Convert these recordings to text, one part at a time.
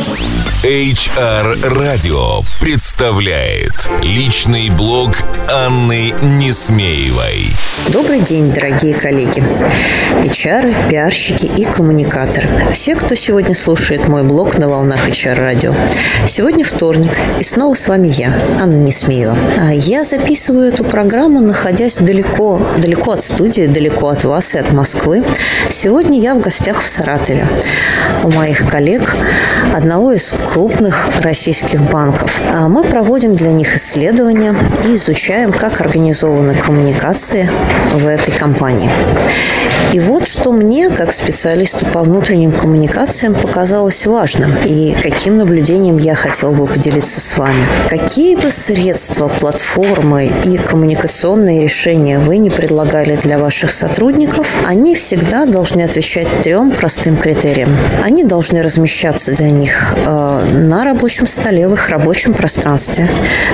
Thank you. HR Radio представляет личный блог Анны Несмеевой. Добрый день, дорогие коллеги, HR, пиарщики и коммуникаторы. Все, кто сегодня слушает мой блог на волнах HR Radio. Сегодня вторник, и снова с вами я, Анна Несмеева. А я записываю эту программу, находясь далеко, далеко от студии, далеко от вас и от Москвы. Сегодня я в гостях в Саратове у моих коллег, одного из крупных российских банков. А мы проводим для них исследования и изучаем, как организованы коммуникации в этой компании. И вот что мне, как специалисту по внутренним коммуникациям, показалось важным и каким наблюдением я хотел бы поделиться с вами. Какие бы средства, платформы и коммуникационные решения вы не предлагали для ваших сотрудников, они всегда должны отвечать трем простым критериям. Они должны размещаться для них э, на рабочем столе, в их рабочем пространстве.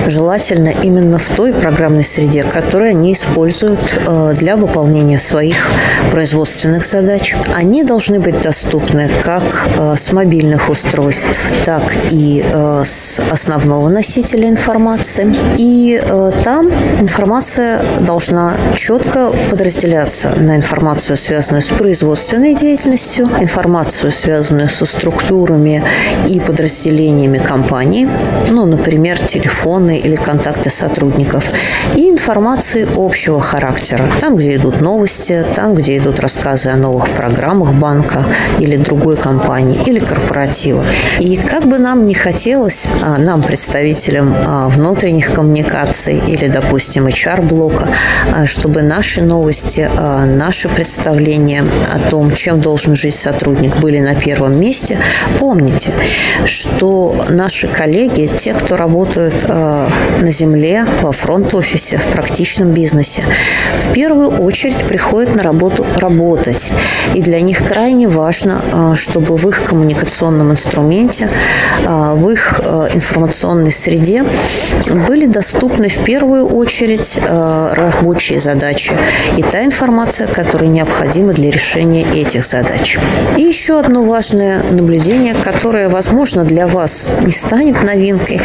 Желательно именно в той программной среде, которую они используют э, для выполнения своих производственных задач. Они должны быть доступны как э, с мобильных устройств, так и э, с основного носителя информации. И там информация должна четко подразделяться на информацию, связанную с производственной деятельностью, информацию, связанную со структурами и подразделениями подразделениями компании, ну, например, телефоны или контакты сотрудников, и информации общего характера. Там, где идут новости, там, где идут рассказы о новых программах банка или другой компании, или корпоратива. И как бы нам не хотелось, а, нам, представителям а, внутренних коммуникаций или, допустим, HR-блока, а, чтобы наши новости, наши представления о том, чем должен жить сотрудник, были на первом месте, помните, что наши коллеги, те, кто работают э, на земле, во фронт-офисе, в практичном бизнесе, в первую очередь приходят на работу работать. И для них крайне важно, э, чтобы в их коммуникационном инструменте, э, в их э, информационной среде были доступны в первую очередь э, рабочие задачи и та информация, которая необходима для решения этих задач. И еще одно важное наблюдение, которое, возможно, для вас не станет новинкой,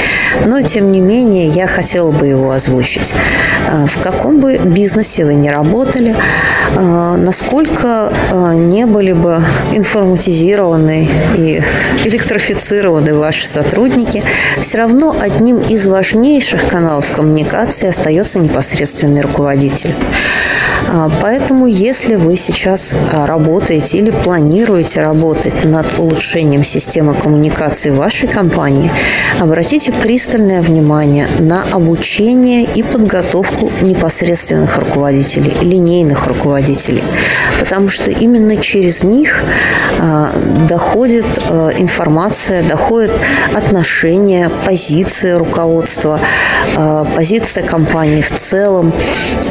но тем не менее я хотела бы его озвучить. А, в каком бы бизнесе вы ни работали, а, насколько а, не были бы информатизированы и электрифицированы ваши сотрудники, все равно одним из важнейших каналов коммуникации остается непосредственный руководитель. Поэтому, если вы сейчас работаете или планируете работать над улучшением системы коммуникации вашей компании, обратите пристальное внимание на обучение и подготовку непосредственных руководителей, линейных руководителей, потому что именно через них а, доходит а, информация, доходит отношение, позиция руководства, а, позиция компании в целом,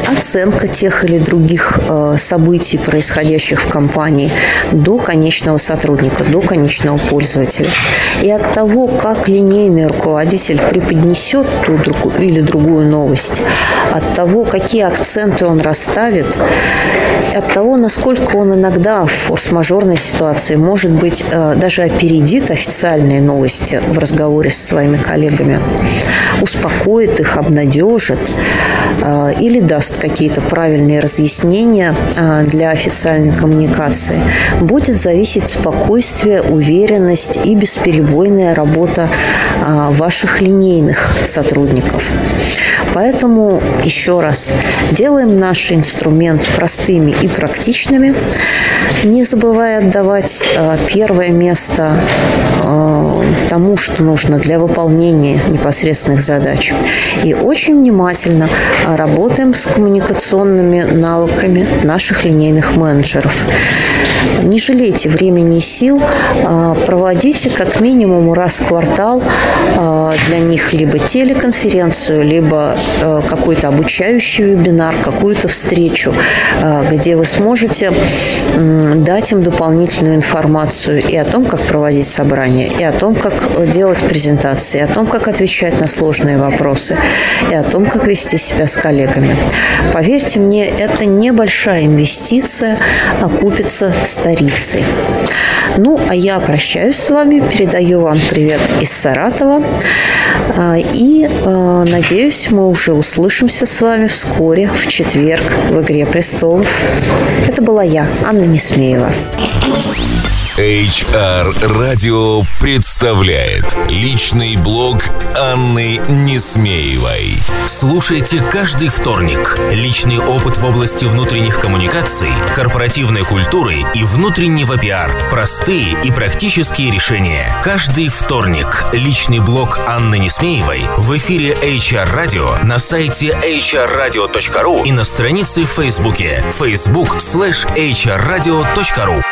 оценка тех или других событий, происходящих в компании, до конечного сотрудника, до конечного пользователя. И от того, как линейный руководитель преподнесет ту или другую новость, от того, какие акценты он расставит, от того, насколько он иногда в форс-мажорной ситуации, может быть, э, даже опередит официальные новости в разговоре со своими коллегами, успокоит их, обнадежит э, или даст какие-то правильные разъяснения э, для официальной коммуникации, будет зависеть спокойствие, уверенность и бесперебойная работа ваших линейных сотрудников. Поэтому еще раз делаем наш инструмент простыми и практичными, не забывая отдавать э, первое место э, тому, что нужно для выполнения непосредственных задач. И очень внимательно работаем с коммуникационными навыками наших линейных менеджеров. Не жалейте времени и сил, а проводите как минимум раз в квартал а, для них либо телеконференцию, либо э, какой-то обучающий вебинар, какую-то встречу, а, где вы сможете дать им дополнительную информацию и о том, как проводить собрания, и о том, как делать презентации, о том, как отвечать на сложные вопросы и о том, как вести себя с коллегами. Поверьте мне, это небольшая инвестиция окупится старицей. Ну, а я прощаюсь с вами, передаю вам привет из Саратова а, и а, надеюсь, мы уже услышимся с вами вскоре, в четверг, в «Игре престолов». Это была я, Анна Несмеева. HR Radio представляет личный блог Анны Несмеевой. Слушайте каждый вторник. Личный опыт в области внутренних коммуникаций, корпоративной культуры и внутреннего пиар. Простые и практические решения. Каждый вторник. Личный блог Анны Несмеевой в эфире HR Radio на сайте hrradio.ru и на странице в Фейсбуке facebook slash hrradio.ru